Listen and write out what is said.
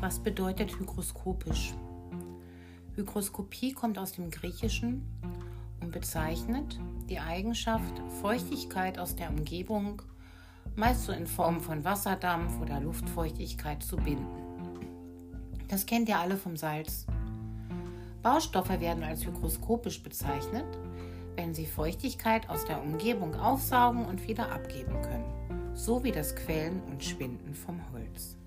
Was bedeutet hygroskopisch? Hygroskopie kommt aus dem Griechischen und bezeichnet die Eigenschaft, Feuchtigkeit aus der Umgebung, meist so in Form von Wasserdampf oder Luftfeuchtigkeit, zu binden. Das kennt ihr alle vom Salz. Baustoffe werden als hygroskopisch bezeichnet, wenn sie Feuchtigkeit aus der Umgebung aufsaugen und wieder abgeben können, so wie das Quellen und Schwinden vom Holz.